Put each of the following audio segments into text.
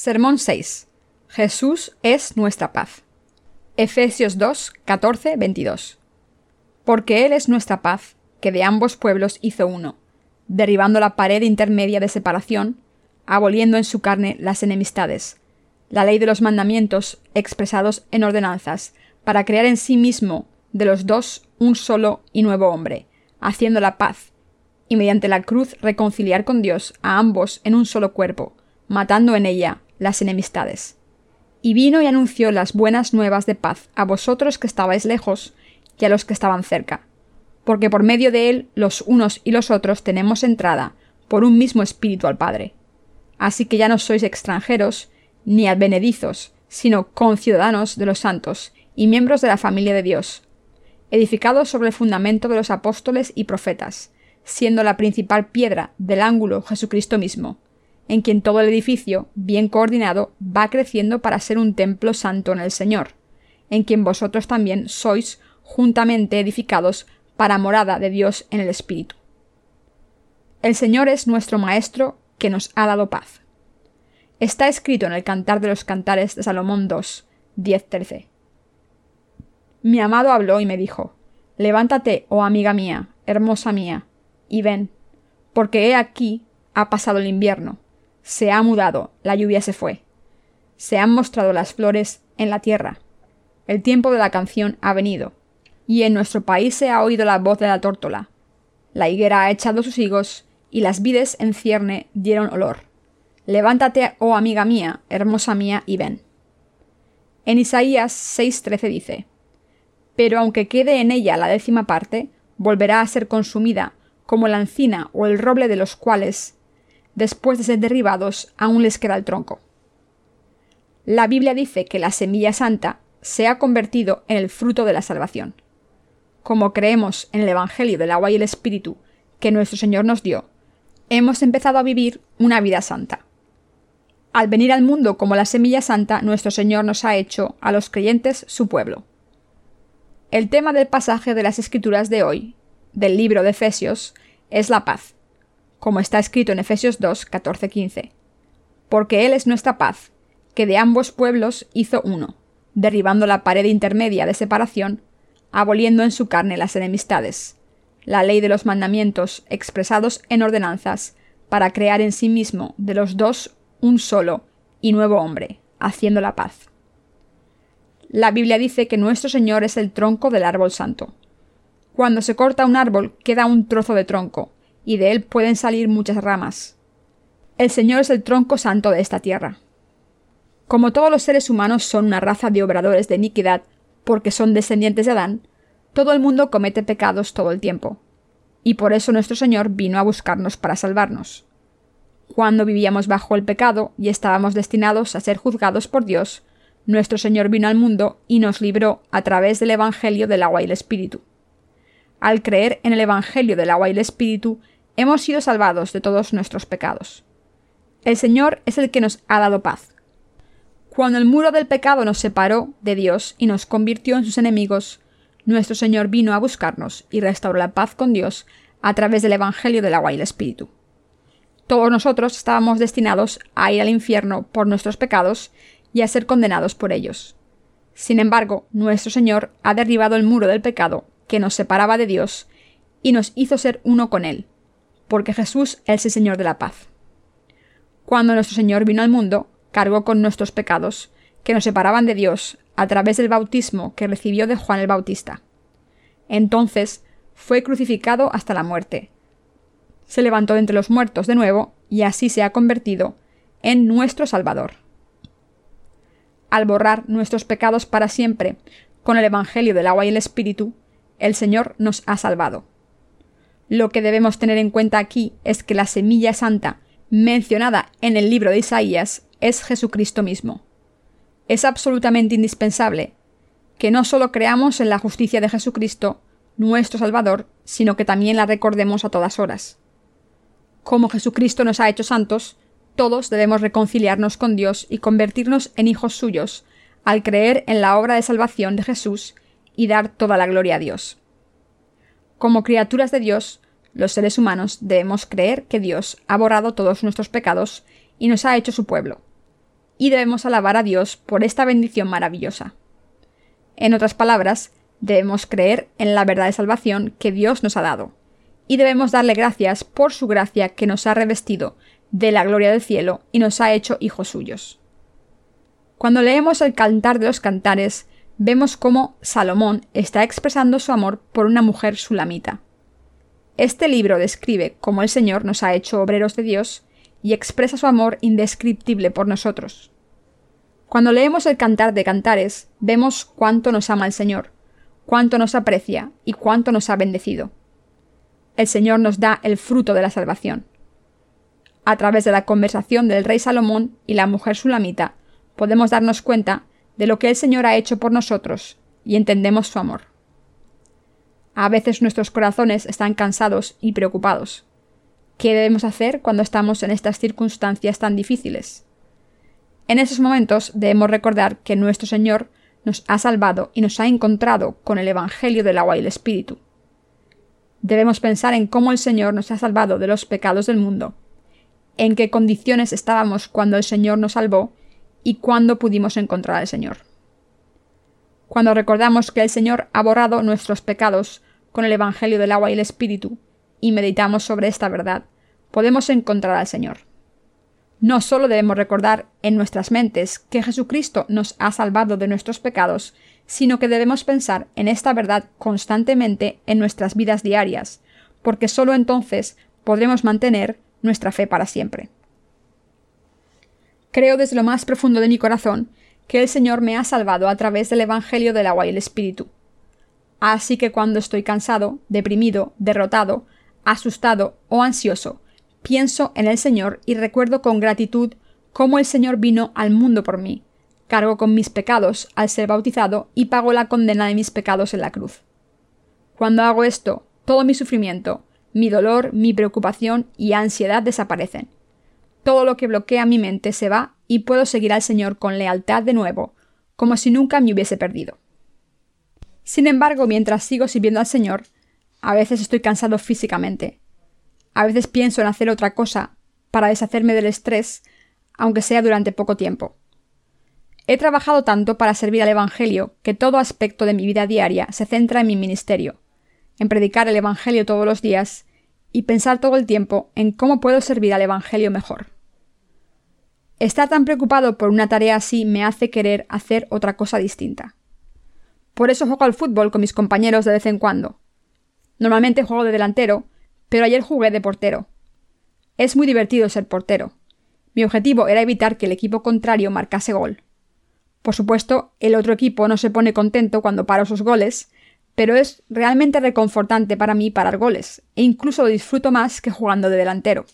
Sermón 6. Jesús es nuestra paz. Efesios 2, 14, 22. Porque Él es nuestra paz, que de ambos pueblos hizo uno, derribando la pared intermedia de separación, aboliendo en su carne las enemistades, la ley de los mandamientos expresados en ordenanzas, para crear en sí mismo de los dos un solo y nuevo hombre, haciendo la paz, y mediante la cruz reconciliar con Dios a ambos en un solo cuerpo, matando en ella las enemistades. Y vino y anunció las buenas nuevas de paz a vosotros que estabais lejos y a los que estaban cerca, porque por medio de él los unos y los otros tenemos entrada por un mismo espíritu al Padre. Así que ya no sois extranjeros ni advenedizos, sino conciudadanos de los santos y miembros de la familia de Dios, edificados sobre el fundamento de los apóstoles y profetas, siendo la principal piedra del ángulo Jesucristo mismo, en quien todo el edificio, bien coordinado, va creciendo para ser un templo santo en el Señor, en quien vosotros también sois juntamente edificados para morada de Dios en el Espíritu. El Señor es nuestro Maestro que nos ha dado paz. Está escrito en el Cantar de los Cantares de Salomón 2, 10-13. Mi amado habló y me dijo, Levántate, oh amiga mía, hermosa mía, y ven, porque he aquí ha pasado el invierno, se ha mudado, la lluvia se fue. Se han mostrado las flores en la tierra. El tiempo de la canción ha venido. Y en nuestro país se ha oído la voz de la tórtola. La higuera ha echado sus higos, y las vides en cierne dieron olor. Levántate, oh amiga mía, hermosa mía, y ven. En Isaías 6:13 dice, Pero aunque quede en ella la décima parte, volverá a ser consumida, como la encina o el roble de los cuales después de ser derribados, aún les queda el tronco. La Biblia dice que la semilla santa se ha convertido en el fruto de la salvación. Como creemos en el Evangelio del agua y el Espíritu que nuestro Señor nos dio, hemos empezado a vivir una vida santa. Al venir al mundo como la semilla santa, nuestro Señor nos ha hecho a los creyentes su pueblo. El tema del pasaje de las Escrituras de hoy, del libro de Efesios, es la paz como está escrito en Efesios 2, 14, 15. Porque Él es nuestra paz, que de ambos pueblos hizo uno, derribando la pared intermedia de separación, aboliendo en su carne las enemistades, la ley de los mandamientos expresados en ordenanzas, para crear en sí mismo de los dos un solo y nuevo hombre, haciendo la paz. La Biblia dice que nuestro Señor es el tronco del árbol santo. Cuando se corta un árbol queda un trozo de tronco, y de él pueden salir muchas ramas. El Señor es el tronco santo de esta tierra. Como todos los seres humanos son una raza de obradores de iniquidad, porque son descendientes de Adán, todo el mundo comete pecados todo el tiempo. Y por eso nuestro Señor vino a buscarnos para salvarnos. Cuando vivíamos bajo el pecado y estábamos destinados a ser juzgados por Dios, nuestro Señor vino al mundo y nos libró a través del Evangelio del agua y el Espíritu. Al creer en el Evangelio del agua y el Espíritu, hemos sido salvados de todos nuestros pecados. El Señor es el que nos ha dado paz. Cuando el muro del pecado nos separó de Dios y nos convirtió en sus enemigos, nuestro Señor vino a buscarnos y restauró la paz con Dios a través del Evangelio del agua y el Espíritu. Todos nosotros estábamos destinados a ir al infierno por nuestros pecados y a ser condenados por ellos. Sin embargo, nuestro Señor ha derribado el muro del pecado que nos separaba de Dios y nos hizo ser uno con Él, porque Jesús es el Señor de la paz. Cuando nuestro Señor vino al mundo, cargó con nuestros pecados, que nos separaban de Dios a través del bautismo que recibió de Juan el Bautista. Entonces fue crucificado hasta la muerte. Se levantó entre los muertos de nuevo y así se ha convertido en nuestro Salvador. Al borrar nuestros pecados para siempre con el Evangelio del agua y el Espíritu, el Señor nos ha salvado. Lo que debemos tener en cuenta aquí es que la semilla santa mencionada en el libro de Isaías es Jesucristo mismo. Es absolutamente indispensable que no solo creamos en la justicia de Jesucristo, nuestro Salvador, sino que también la recordemos a todas horas. Como Jesucristo nos ha hecho santos, todos debemos reconciliarnos con Dios y convertirnos en hijos suyos, al creer en la obra de salvación de Jesús y dar toda la gloria a Dios. Como criaturas de Dios, los seres humanos debemos creer que Dios ha borrado todos nuestros pecados y nos ha hecho su pueblo. y debemos alabar a Dios por esta bendición maravillosa. En otras palabras, debemos creer en la verdad de salvación que Dios nos ha dado, y debemos darle gracias por su gracia que nos ha revestido de la gloria del cielo y nos ha hecho hijos suyos. Cuando leemos el Cantar de los Cantares, vemos cómo Salomón está expresando su amor por una mujer sulamita. Este libro describe cómo el Señor nos ha hecho obreros de Dios y expresa su amor indescriptible por nosotros. Cuando leemos el Cantar de Cantares, vemos cuánto nos ama el Señor, cuánto nos aprecia y cuánto nos ha bendecido. El Señor nos da el fruto de la salvación. A través de la conversación del rey Salomón y la mujer sulamita, podemos darnos cuenta de lo que el Señor ha hecho por nosotros y entendemos su amor. A veces nuestros corazones están cansados y preocupados. ¿Qué debemos hacer cuando estamos en estas circunstancias tan difíciles? En esos momentos debemos recordar que nuestro Señor nos ha salvado y nos ha encontrado con el Evangelio del agua y el Espíritu. Debemos pensar en cómo el Señor nos ha salvado de los pecados del mundo, en qué condiciones estábamos cuando el Señor nos salvó y cuándo pudimos encontrar al Señor. Cuando recordamos que el Señor ha borrado nuestros pecados con el Evangelio del agua y el Espíritu, y meditamos sobre esta verdad, podemos encontrar al Señor. No solo debemos recordar en nuestras mentes que Jesucristo nos ha salvado de nuestros pecados, sino que debemos pensar en esta verdad constantemente en nuestras vidas diarias, porque solo entonces podremos mantener nuestra fe para siempre. Creo desde lo más profundo de mi corazón que el Señor me ha salvado a través del Evangelio del agua y el Espíritu. Así que cuando estoy cansado, deprimido, derrotado, asustado o ansioso, pienso en el Señor y recuerdo con gratitud cómo el Señor vino al mundo por mí, cargó con mis pecados al ser bautizado y pagó la condena de mis pecados en la cruz. Cuando hago esto, todo mi sufrimiento, mi dolor, mi preocupación y ansiedad desaparecen. Todo lo que bloquea mi mente se va y puedo seguir al Señor con lealtad de nuevo, como si nunca me hubiese perdido. Sin embargo, mientras sigo sirviendo al Señor, a veces estoy cansado físicamente. A veces pienso en hacer otra cosa para deshacerme del estrés, aunque sea durante poco tiempo. He trabajado tanto para servir al Evangelio que todo aspecto de mi vida diaria se centra en mi ministerio, en predicar el Evangelio todos los días y pensar todo el tiempo en cómo puedo servir al Evangelio mejor. Estar tan preocupado por una tarea así me hace querer hacer otra cosa distinta. Por eso juego al fútbol con mis compañeros de vez en cuando. Normalmente juego de delantero, pero ayer jugué de portero. Es muy divertido ser portero. Mi objetivo era evitar que el equipo contrario marcase gol. Por supuesto, el otro equipo no se pone contento cuando paro sus goles, pero es realmente reconfortante para mí parar goles, e incluso lo disfruto más que jugando de delantero.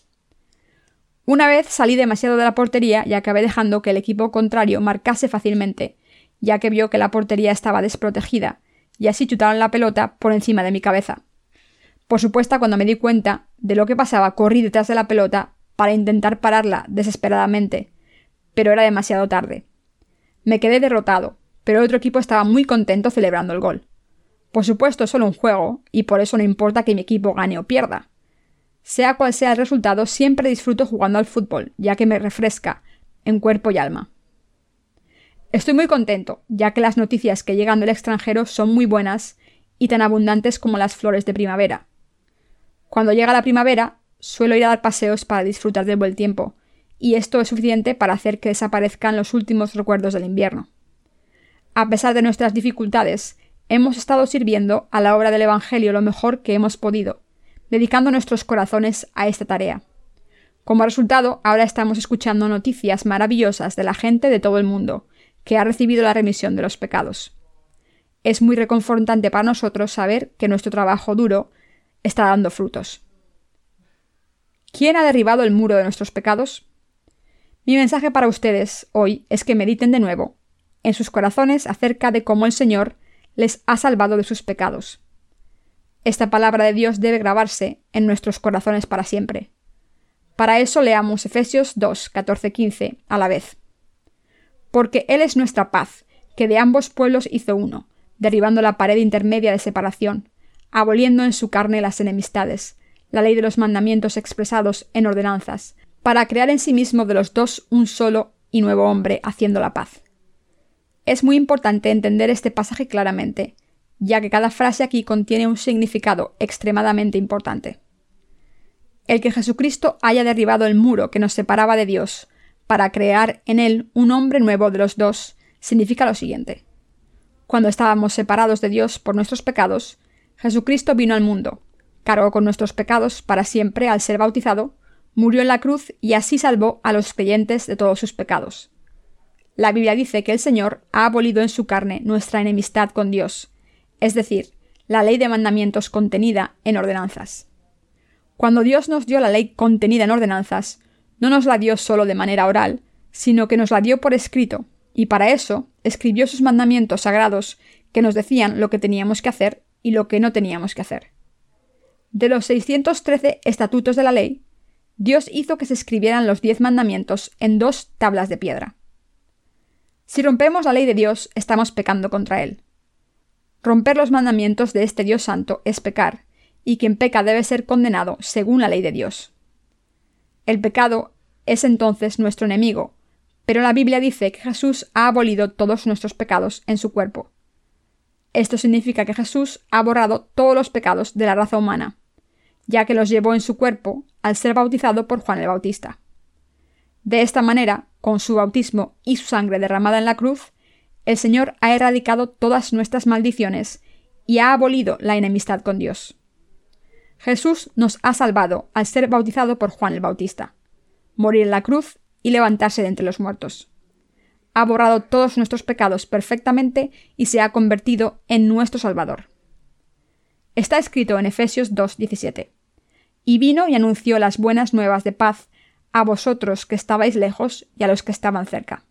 Una vez salí demasiado de la portería y acabé dejando que el equipo contrario marcase fácilmente, ya que vio que la portería estaba desprotegida, y así chutaron la pelota por encima de mi cabeza. Por supuesto, cuando me di cuenta de lo que pasaba, corrí detrás de la pelota para intentar pararla desesperadamente, pero era demasiado tarde. Me quedé derrotado, pero el otro equipo estaba muy contento celebrando el gol. Por supuesto, es solo un juego, y por eso no importa que mi equipo gane o pierda. Sea cual sea el resultado, siempre disfruto jugando al fútbol, ya que me refresca, en cuerpo y alma. Estoy muy contento, ya que las noticias que llegan del extranjero son muy buenas y tan abundantes como las flores de primavera. Cuando llega la primavera, suelo ir a dar paseos para disfrutar del buen tiempo, y esto es suficiente para hacer que desaparezcan los últimos recuerdos del invierno. A pesar de nuestras dificultades, hemos estado sirviendo a la obra del Evangelio lo mejor que hemos podido, dedicando nuestros corazones a esta tarea. Como resultado, ahora estamos escuchando noticias maravillosas de la gente de todo el mundo, que ha recibido la remisión de los pecados. Es muy reconfortante para nosotros saber que nuestro trabajo duro está dando frutos. ¿Quién ha derribado el muro de nuestros pecados? Mi mensaje para ustedes hoy es que mediten de nuevo en sus corazones acerca de cómo el Señor les ha salvado de sus pecados. Esta palabra de Dios debe grabarse en nuestros corazones para siempre. Para eso leamos Efesios 2, 14, 15 a la vez. Porque Él es nuestra paz, que de ambos pueblos hizo uno, derribando la pared intermedia de separación, aboliendo en su carne las enemistades, la ley de los mandamientos expresados en ordenanzas, para crear en sí mismo de los dos un solo y nuevo hombre haciendo la paz. Es muy importante entender este pasaje claramente, ya que cada frase aquí contiene un significado extremadamente importante. El que Jesucristo haya derribado el muro que nos separaba de Dios para crear en él un hombre nuevo de los dos significa lo siguiente. Cuando estábamos separados de Dios por nuestros pecados, Jesucristo vino al mundo, cargó con nuestros pecados para siempre al ser bautizado, murió en la cruz y así salvó a los creyentes de todos sus pecados. La Biblia dice que el Señor ha abolido en su carne nuestra enemistad con Dios, es decir, la ley de mandamientos contenida en ordenanzas. Cuando Dios nos dio la ley contenida en ordenanzas, no nos la dio solo de manera oral, sino que nos la dio por escrito, y para eso escribió sus mandamientos sagrados que nos decían lo que teníamos que hacer y lo que no teníamos que hacer. De los 613 estatutos de la ley, Dios hizo que se escribieran los diez mandamientos en dos tablas de piedra. Si rompemos la ley de Dios, estamos pecando contra Él. Romper los mandamientos de este Dios santo es pecar, y quien peca debe ser condenado según la ley de Dios. El pecado es entonces nuestro enemigo, pero la Biblia dice que Jesús ha abolido todos nuestros pecados en su cuerpo. Esto significa que Jesús ha borrado todos los pecados de la raza humana, ya que los llevó en su cuerpo al ser bautizado por Juan el Bautista. De esta manera, con su bautismo y su sangre derramada en la cruz, el Señor ha erradicado todas nuestras maldiciones y ha abolido la enemistad con Dios. Jesús nos ha salvado al ser bautizado por Juan el Bautista, morir en la cruz y levantarse de entre los muertos. Ha borrado todos nuestros pecados perfectamente y se ha convertido en nuestro Salvador. Está escrito en Efesios 2.17. Y vino y anunció las buenas nuevas de paz a vosotros que estabais lejos y a los que estaban cerca.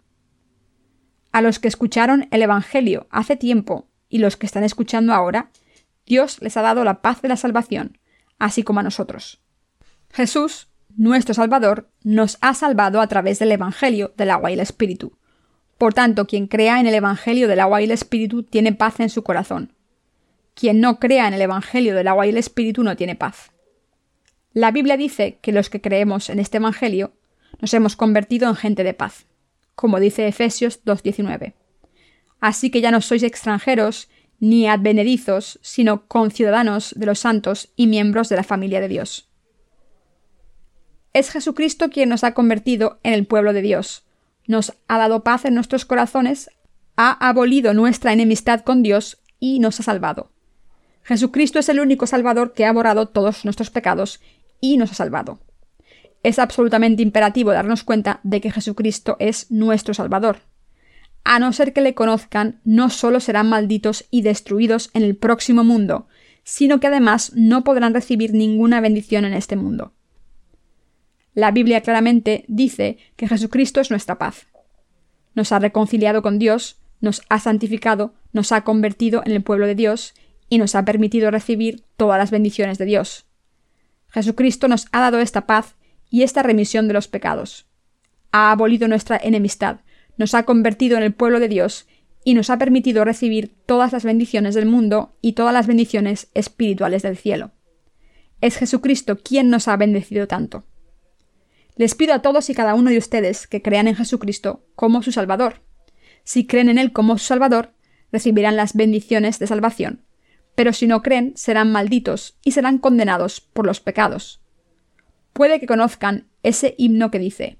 A los que escucharon el Evangelio hace tiempo y los que están escuchando ahora, Dios les ha dado la paz de la salvación, así como a nosotros. Jesús nuestro Salvador, nos ha salvado a través del Evangelio del agua y el Espíritu. Por tanto, quien crea en el Evangelio del agua y el Espíritu tiene paz en su corazón. Quien no crea en el Evangelio del agua y el Espíritu no tiene paz. La Biblia dice que los que creemos en este Evangelio nos hemos convertido en gente de paz, como dice Efesios 2.19. Así que ya no sois extranjeros ni advenedizos, sino conciudadanos de los santos y miembros de la familia de Dios. Es Jesucristo quien nos ha convertido en el pueblo de Dios. Nos ha dado paz en nuestros corazones, ha abolido nuestra enemistad con Dios y nos ha salvado. Jesucristo es el único Salvador que ha borrado todos nuestros pecados y nos ha salvado. Es absolutamente imperativo darnos cuenta de que Jesucristo es nuestro Salvador. A no ser que le conozcan, no solo serán malditos y destruidos en el próximo mundo, sino que además no podrán recibir ninguna bendición en este mundo. La Biblia claramente dice que Jesucristo es nuestra paz. Nos ha reconciliado con Dios, nos ha santificado, nos ha convertido en el pueblo de Dios y nos ha permitido recibir todas las bendiciones de Dios. Jesucristo nos ha dado esta paz y esta remisión de los pecados. Ha abolido nuestra enemistad, nos ha convertido en el pueblo de Dios y nos ha permitido recibir todas las bendiciones del mundo y todas las bendiciones espirituales del cielo. Es Jesucristo quien nos ha bendecido tanto. Les pido a todos y cada uno de ustedes que crean en Jesucristo como su Salvador. Si creen en Él como su Salvador, recibirán las bendiciones de salvación, pero si no creen, serán malditos y serán condenados por los pecados. Puede que conozcan ese himno que dice,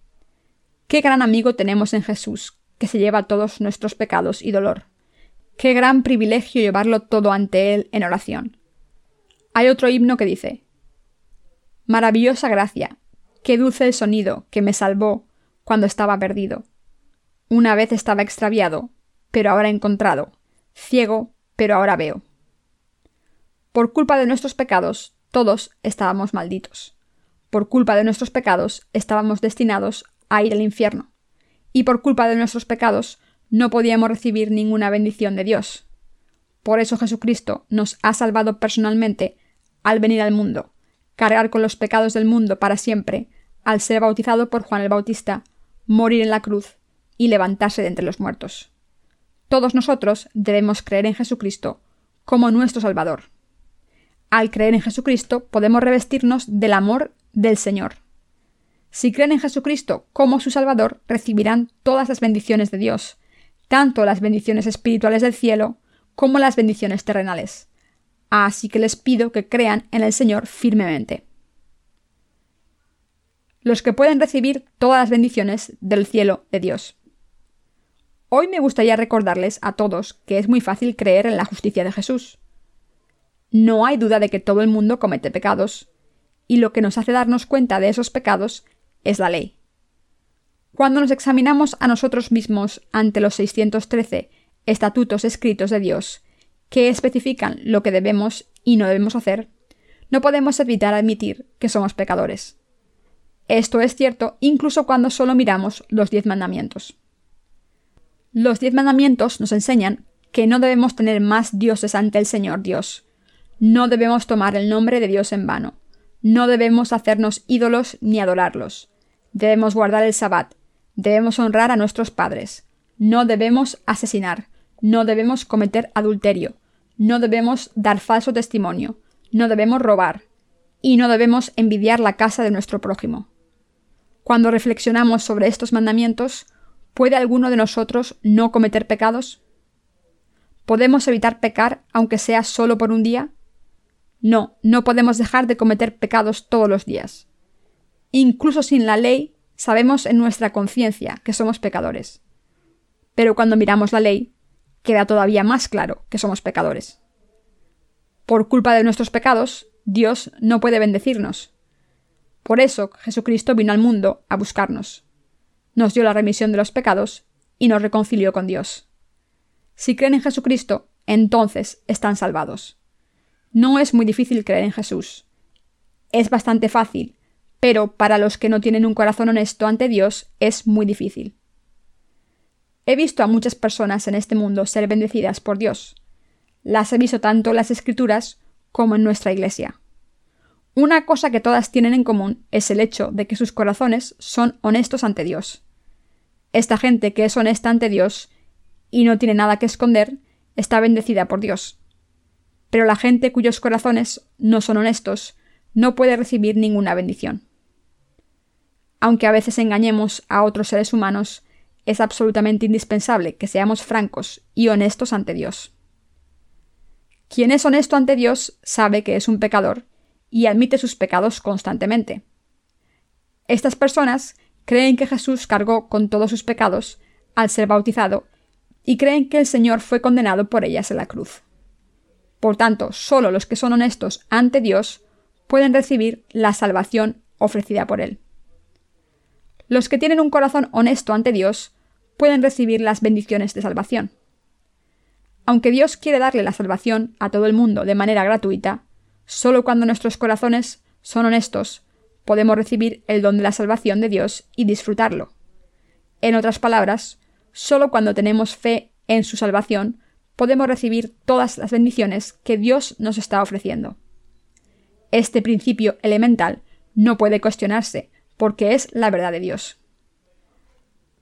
Qué gran amigo tenemos en Jesús, que se lleva todos nuestros pecados y dolor. Qué gran privilegio llevarlo todo ante Él en oración. Hay otro himno que dice, Maravillosa gracia, Qué dulce el sonido que me salvó cuando estaba perdido. Una vez estaba extraviado, pero ahora encontrado, ciego, pero ahora veo. Por culpa de nuestros pecados, todos estábamos malditos. Por culpa de nuestros pecados, estábamos destinados a ir al infierno. Y por culpa de nuestros pecados, no podíamos recibir ninguna bendición de Dios. Por eso Jesucristo nos ha salvado personalmente al venir al mundo, cargar con los pecados del mundo para siempre, al ser bautizado por Juan el Bautista, morir en la cruz y levantarse de entre los muertos. Todos nosotros debemos creer en Jesucristo como nuestro Salvador. Al creer en Jesucristo podemos revestirnos del amor del Señor. Si creen en Jesucristo como su Salvador, recibirán todas las bendiciones de Dios, tanto las bendiciones espirituales del cielo como las bendiciones terrenales. Así que les pido que crean en el Señor firmemente. Los que pueden recibir todas las bendiciones del cielo de Dios. Hoy me gustaría recordarles a todos que es muy fácil creer en la justicia de Jesús. No hay duda de que todo el mundo comete pecados, y lo que nos hace darnos cuenta de esos pecados es la ley. Cuando nos examinamos a nosotros mismos ante los 613 estatutos escritos de Dios, que especifican lo que debemos y no debemos hacer, no podemos evitar admitir que somos pecadores. Esto es cierto incluso cuando solo miramos los diez mandamientos. Los diez mandamientos nos enseñan que no debemos tener más dioses ante el Señor Dios. No debemos tomar el nombre de Dios en vano. No debemos hacernos ídolos ni adorarlos. Debemos guardar el sabbat. Debemos honrar a nuestros padres. No debemos asesinar. No debemos cometer adulterio. No debemos dar falso testimonio. No debemos robar. Y no debemos envidiar la casa de nuestro prójimo. Cuando reflexionamos sobre estos mandamientos, ¿puede alguno de nosotros no cometer pecados? ¿Podemos evitar pecar aunque sea solo por un día? No, no podemos dejar de cometer pecados todos los días. Incluso sin la ley, sabemos en nuestra conciencia que somos pecadores. Pero cuando miramos la ley, queda todavía más claro que somos pecadores. Por culpa de nuestros pecados, Dios no puede bendecirnos. Por eso Jesucristo vino al mundo a buscarnos. Nos dio la remisión de los pecados y nos reconcilió con Dios. Si creen en Jesucristo, entonces están salvados. No es muy difícil creer en Jesús. Es bastante fácil, pero para los que no tienen un corazón honesto ante Dios es muy difícil. He visto a muchas personas en este mundo ser bendecidas por Dios. Las he visto tanto en las Escrituras como en nuestra Iglesia. Una cosa que todas tienen en común es el hecho de que sus corazones son honestos ante Dios. Esta gente que es honesta ante Dios y no tiene nada que esconder está bendecida por Dios. Pero la gente cuyos corazones no son honestos no puede recibir ninguna bendición aunque a veces engañemos a otros seres humanos, es absolutamente indispensable que seamos francos y honestos ante Dios. Quien es honesto ante Dios sabe que es un pecador y admite sus pecados constantemente. Estas personas creen que Jesús cargó con todos sus pecados al ser bautizado y creen que el Señor fue condenado por ellas en la cruz. Por tanto, solo los que son honestos ante Dios pueden recibir la salvación ofrecida por Él. Los que tienen un corazón honesto ante Dios pueden recibir las bendiciones de salvación. Aunque Dios quiere darle la salvación a todo el mundo de manera gratuita, solo cuando nuestros corazones son honestos podemos recibir el don de la salvación de Dios y disfrutarlo. En otras palabras, solo cuando tenemos fe en su salvación podemos recibir todas las bendiciones que Dios nos está ofreciendo. Este principio elemental no puede cuestionarse, porque es la verdad de Dios.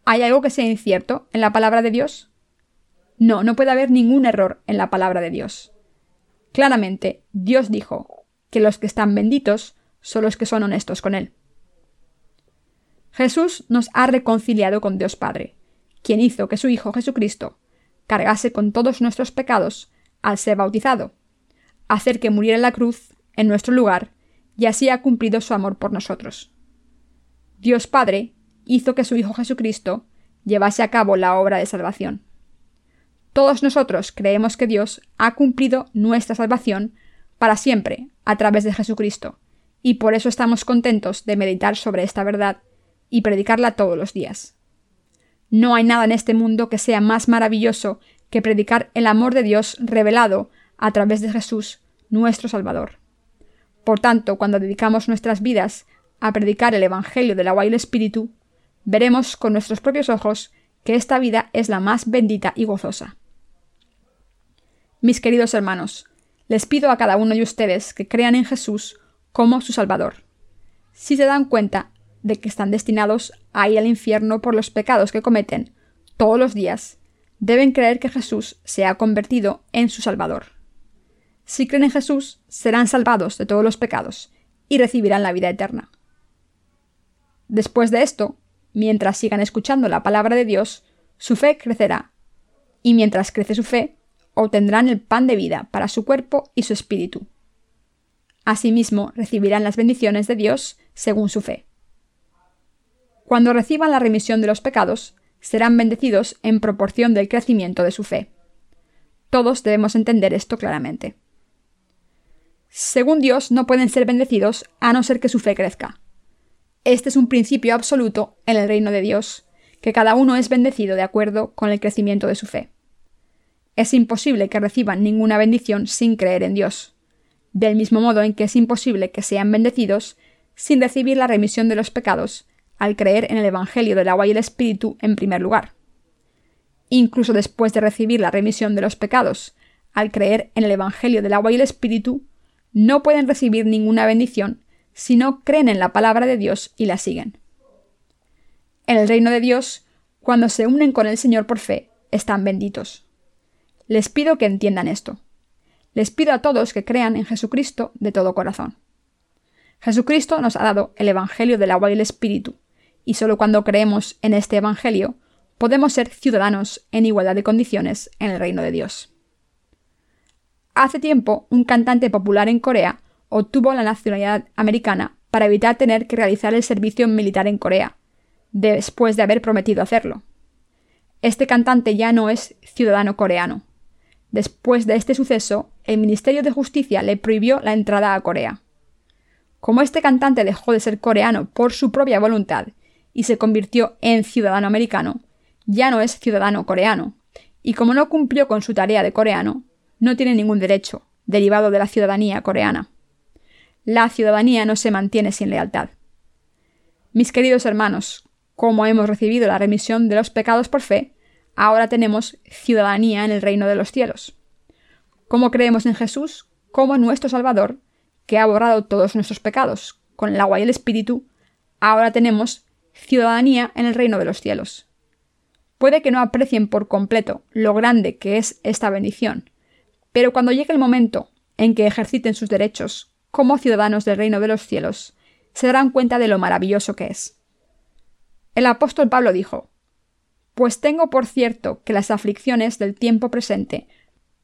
¿Hay algo que sea incierto en la palabra de Dios? No, no puede haber ningún error en la palabra de Dios. Claramente, Dios dijo que los que están benditos son los que son honestos con Él. Jesús nos ha reconciliado con Dios Padre, quien hizo que su Hijo Jesucristo cargase con todos nuestros pecados al ser bautizado, hacer que muriera en la cruz en nuestro lugar, y así ha cumplido su amor por nosotros. Dios Padre hizo que su Hijo Jesucristo llevase a cabo la obra de salvación. Todos nosotros creemos que Dios ha cumplido nuestra salvación para siempre a través de Jesucristo, y por eso estamos contentos de meditar sobre esta verdad y predicarla todos los días. No hay nada en este mundo que sea más maravilloso que predicar el amor de Dios revelado a través de Jesús, nuestro Salvador. Por tanto, cuando dedicamos nuestras vidas a predicar el Evangelio del agua y el Espíritu, veremos con nuestros propios ojos que esta vida es la más bendita y gozosa. Mis queridos hermanos, les pido a cada uno de ustedes que crean en Jesús como su Salvador. Si se dan cuenta de que están destinados a ir al infierno por los pecados que cometen todos los días, deben creer que Jesús se ha convertido en su Salvador. Si creen en Jesús, serán salvados de todos los pecados y recibirán la vida eterna. Después de esto, mientras sigan escuchando la palabra de Dios, su fe crecerá. Y mientras crece su fe, obtendrán el pan de vida para su cuerpo y su espíritu. Asimismo, recibirán las bendiciones de Dios según su fe. Cuando reciban la remisión de los pecados, serán bendecidos en proporción del crecimiento de su fe. Todos debemos entender esto claramente. Según Dios, no pueden ser bendecidos a no ser que su fe crezca. Este es un principio absoluto en el reino de Dios, que cada uno es bendecido de acuerdo con el crecimiento de su fe. Es imposible que reciban ninguna bendición sin creer en Dios, del mismo modo en que es imposible que sean bendecidos sin recibir la remisión de los pecados al creer en el Evangelio del agua y el Espíritu en primer lugar. Incluso después de recibir la remisión de los pecados, al creer en el Evangelio del agua y el Espíritu, no pueden recibir ninguna bendición si no creen en la palabra de Dios y la siguen. En el reino de Dios, cuando se unen con el Señor por fe, están benditos. Les pido que entiendan esto. Les pido a todos que crean en Jesucristo de todo corazón. Jesucristo nos ha dado el Evangelio del agua y el Espíritu, y solo cuando creemos en este Evangelio podemos ser ciudadanos en igualdad de condiciones en el reino de Dios. Hace tiempo, un cantante popular en Corea obtuvo la nacionalidad americana para evitar tener que realizar el servicio militar en Corea, después de haber prometido hacerlo. Este cantante ya no es ciudadano coreano. Después de este suceso, el Ministerio de Justicia le prohibió la entrada a Corea. Como este cantante dejó de ser coreano por su propia voluntad y se convirtió en ciudadano americano, ya no es ciudadano coreano, y como no cumplió con su tarea de coreano, no tiene ningún derecho, derivado de la ciudadanía coreana. La ciudadanía no se mantiene sin lealtad. Mis queridos hermanos, como hemos recibido la remisión de los pecados por fe, ahora tenemos ciudadanía en el reino de los cielos. Como creemos en Jesús como nuestro Salvador, que ha borrado todos nuestros pecados con el agua y el Espíritu, ahora tenemos ciudadanía en el reino de los cielos. Puede que no aprecien por completo lo grande que es esta bendición, pero cuando llegue el momento en que ejerciten sus derechos como ciudadanos del reino de los cielos, se darán cuenta de lo maravilloso que es. El apóstol Pablo dijo, pues tengo por cierto que las aflicciones del tiempo presente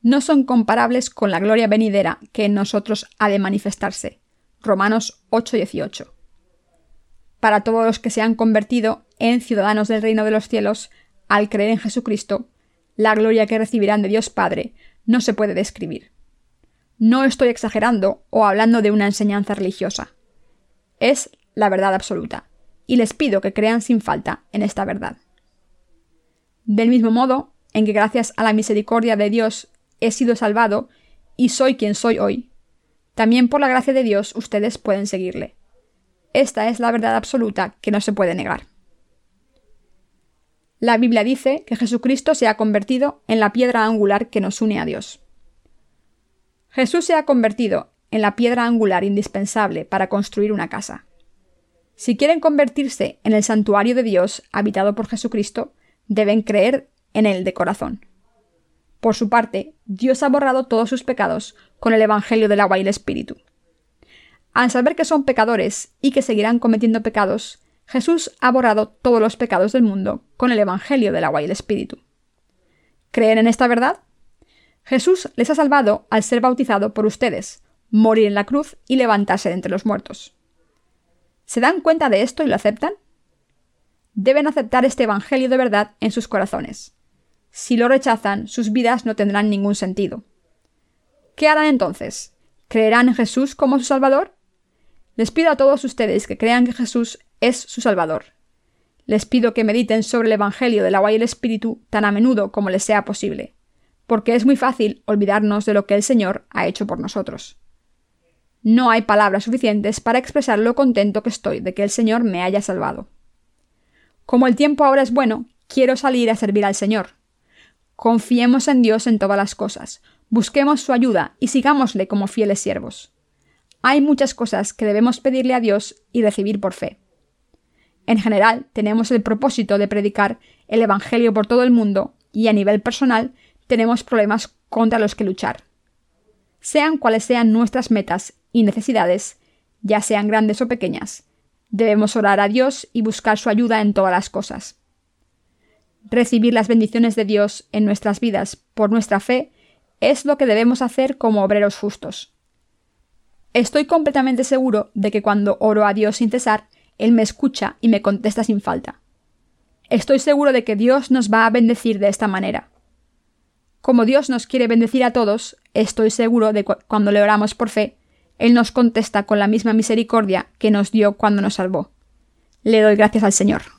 no son comparables con la gloria venidera que en nosotros ha de manifestarse. Romanos 8:18. Para todos los que se han convertido en ciudadanos del reino de los cielos, al creer en Jesucristo, la gloria que recibirán de Dios Padre no se puede describir. No estoy exagerando o hablando de una enseñanza religiosa. Es la verdad absoluta, y les pido que crean sin falta en esta verdad. Del mismo modo en que gracias a la misericordia de Dios he sido salvado y soy quien soy hoy, también por la gracia de Dios ustedes pueden seguirle. Esta es la verdad absoluta que no se puede negar. La Biblia dice que Jesucristo se ha convertido en la piedra angular que nos une a Dios. Jesús se ha convertido en la piedra angular indispensable para construir una casa. Si quieren convertirse en el santuario de Dios habitado por Jesucristo, deben creer en Él de corazón. Por su parte, Dios ha borrado todos sus pecados con el Evangelio del agua y el Espíritu. Al saber que son pecadores y que seguirán cometiendo pecados, Jesús ha borrado todos los pecados del mundo con el Evangelio del agua y el Espíritu. ¿Creen en esta verdad? Jesús les ha salvado al ser bautizado por ustedes, morir en la cruz y levantarse de entre los muertos. ¿Se dan cuenta de esto y lo aceptan? deben aceptar este Evangelio de verdad en sus corazones. Si lo rechazan, sus vidas no tendrán ningún sentido. ¿Qué harán entonces? ¿Creerán en Jesús como su Salvador? Les pido a todos ustedes que crean que Jesús es su Salvador. Les pido que mediten sobre el Evangelio del agua y el Espíritu tan a menudo como les sea posible, porque es muy fácil olvidarnos de lo que el Señor ha hecho por nosotros. No hay palabras suficientes para expresar lo contento que estoy de que el Señor me haya salvado. Como el tiempo ahora es bueno, quiero salir a servir al Señor. Confiemos en Dios en todas las cosas, busquemos su ayuda y sigámosle como fieles siervos. Hay muchas cosas que debemos pedirle a Dios y recibir por fe. En general, tenemos el propósito de predicar el Evangelio por todo el mundo y a nivel personal tenemos problemas contra los que luchar. Sean cuales sean nuestras metas y necesidades, ya sean grandes o pequeñas, Debemos orar a Dios y buscar su ayuda en todas las cosas. Recibir las bendiciones de Dios en nuestras vidas por nuestra fe es lo que debemos hacer como obreros justos. Estoy completamente seguro de que cuando oro a Dios sin cesar, Él me escucha y me contesta sin falta. Estoy seguro de que Dios nos va a bendecir de esta manera. Como Dios nos quiere bendecir a todos, estoy seguro de que cuando le oramos por fe, Él nos contesta con la misma misericordia que nos dio cuando nos salvó. Le doy gracias al Señor.